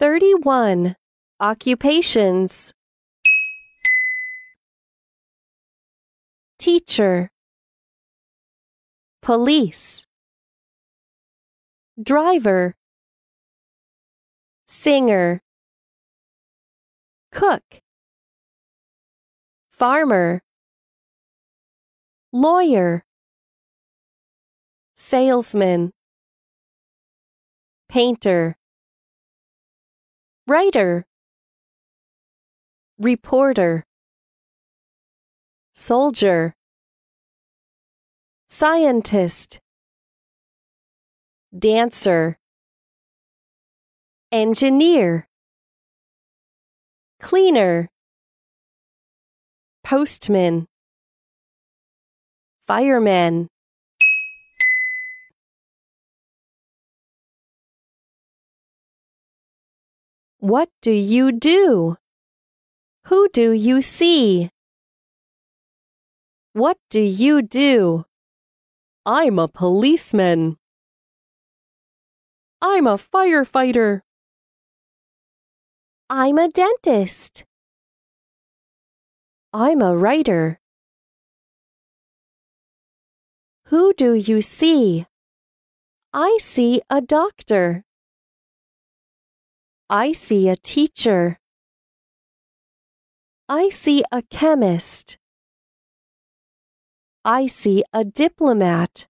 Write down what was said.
31. Occupations. Teacher. Police. Driver. Singer. Cook. Farmer. Lawyer. Salesman. Painter Writer. Reporter. Soldier. Scientist. Dancer. Engineer. Cleaner. Postman. Fireman What do you do? Who do you see? What do you do? I'm a policeman. I'm a firefighter. I'm a dentist. I'm a writer. Who do you see? I see a doctor. I see a teacher. I see a chemist. I see a diplomat.